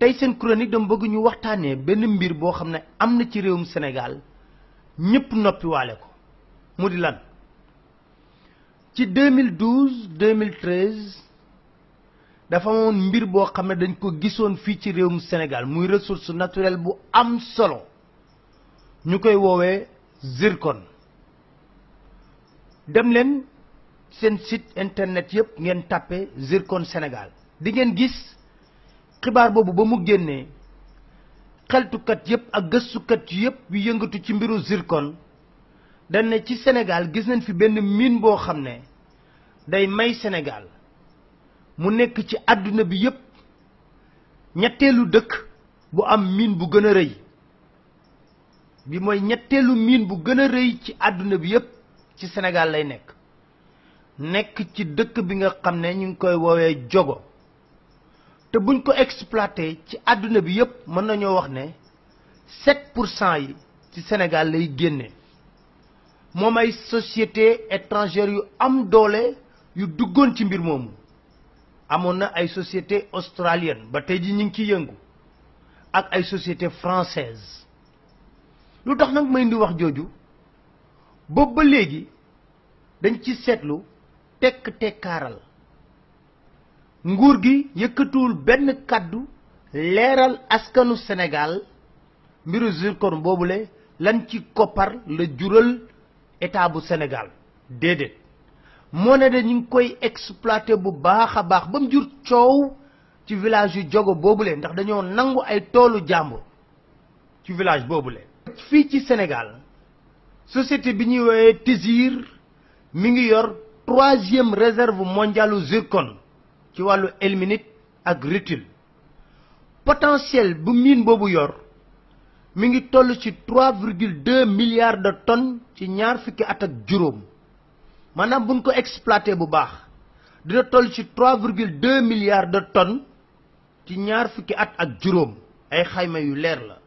tey seen chronique dama bëgg ñu waxtaanee benn mbir boo xam ne am na ci réewum Sénégal ñëpp noppi waale ko mu di lan ci 2012 2013 dafa amoon mbir boo xam ne dañ ko gisoon fii ci réewum Sénégal muy ressource naturelle bu am solo ñu koy woowee zircon dem leen seen site internet yëpp ngeen tàppe zircon Sénégal di ngeen gis xibaar boobu ba mu génnee xeltukat yépp ak gëstukat yépp yu yëngatu ci mbiru zircon dañ ne ci Sénégal gis nañ fi benn mine boo xam ne day may Sénégal mu nekk ci àdduna bi yépp ñetteelu dëkk bu am mine bu gën a rëy bi mooy ñetteelu mine bu gën a rëy ci àdduna bi yépp ci Sénégal lay nekk nekk ci dëkk bi nga xam ne ñu ngi koy woowee Diogo te buñ ko exploité ci àdduna bi yëpp mën nañoo wax ne 7 pour cent yi ci Sénégal lay génne moom ay société étrangère yu am doole yu duggoon ci mbir moomu amoon na ay société australienne ba tey ji ñu ngi ciy yëngu ak ay société française lu tax nag may indi wax jooju boobu ba léegi dañ ci seetlu tekk tekkaaral nguur gi yëkkatuwul benn kàddu leeral askanu Sénégal mbiru zircon boobule lan ci koppar la jural état bu Sénégal déedéet moo ne de ñu ngi koy exploité bu baax a baax ba mu jur coow ci village yu jogo boobule ndax dañoo nangu ay toolu jàmbur ci village boobule. fii ci Sénégal société bi ñuy woowee Tizir. mi ngi yor troisième réserve mondialu zircon ci wàllu ilménite ak rutile potentiel bu mine boobu yor mi ngi toll ci trois virgule deux milliards de tonnes ci ñaar fukki at ak juróom maanaam buñ ko exploité bu baax dina toll ci trois virgule deux milliards de tonnes ci ñaar fukki at ak juróom ay xayma yu leer la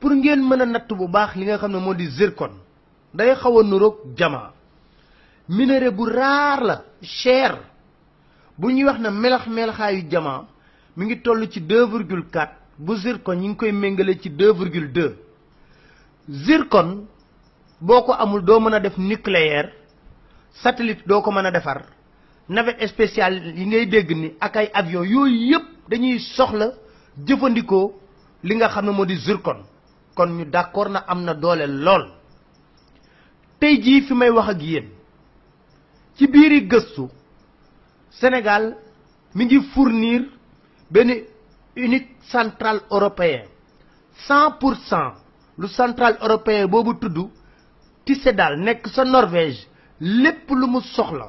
pour ngeen mën a natt bu baax li nga xam ne moo di zircon day xaw a nuroog jamaa minerais bu raar la cher bu ñuy wax na melax melaxaayu jamaa mi ngi toll ci deux virgule quatre bu zircon ñu ngi koy méngale ci deux virgule deux zircon boo ko amul doo mën a def nucléaire satellite doo ko mën a defar navette spéciale yi ngay dégg ni ak ay avion yooyu yëpp dañuy soxla jëfandikoo li nga xam ne moo di zircon kon ñu d'accord na am na doole lool tey jii fi may wax ak yéen ci biiri gëstu Sénégal mi ngi fournir benn unique central européen cent pour cent lu central européen boobu tudd Tisedal nekk sa Norvège lépp lu mu soxla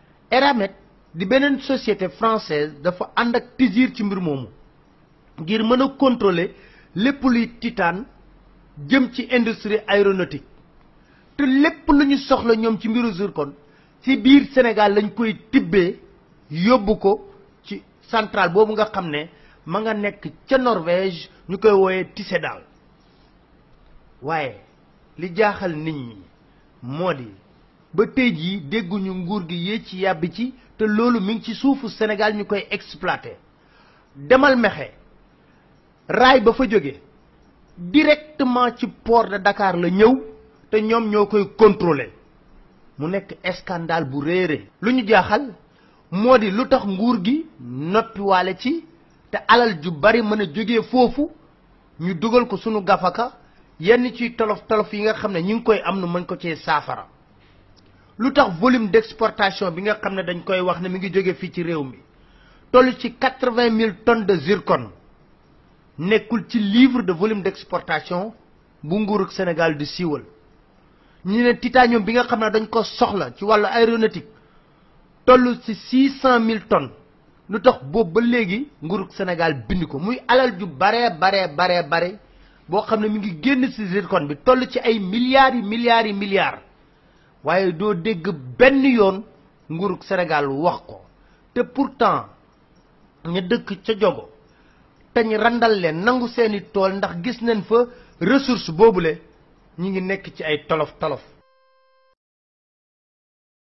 Eramet di beneen société française dafa ànd ak Tizir ci mbir moomu ngir mën a contrôler lépp luy titane jëm ci industrie aéronautique te lépp lu ñu soxla ñoom ci mbiru zircon ci biir Sénégal lañ koy tibbee yóbbu ko ci centrale boobu nga xam ne ma nga nekk ca Norvège ñu koy wooyee Tisedal waaye li jaaxal nit ñi moo di ba tey jii dégguñu nguur gi yéeg ci yàbbi ci te loolu mi ngi ci suufu Sénégal ñu koy exploité demal mexe raay ba fa jóge directement ci port de Dakar la ñëw te ñoom ñoo koy contrôler mu nekk scandale bu réeré lu ñu jaaxal moo di lu tax nguur gi noppiwaale ci te alal ju bari mën a jóge foofu ñu dugal ko sunu gafaka yenn ci tolof tolof yi nga xam ne ñu ngi koy am nu mën ko cee saafara lu tax volume d'exportation bi nga xam ne dañ koy wax ne mi ngi jóge fii ci réew mi toll ci quatre-vingt mille tonnes de zircon nekkul ci livre de volume d'exportation bu nguurug Sénégal di siiwal ñu ne titanium bi nga xam ne dañ ko soxla ci wàllu aéronautique toll ci six cent mille tonnes lu tax boobu ba léegi nguurug Sénégal bind ko muy alal ju baree baree baree bare boo xam ne mu ngi génn ci zircon bi toll ci ay milliards yi milliards yi milliards waaye doo dégg benn yoon nguurug Sénégal wax ko te pourtant ña dëkk ca jogo tañ randal leen nangu seeni tool ndax gis nañ fa ressource boobule ñu ngi nekk ci ay tolof tolof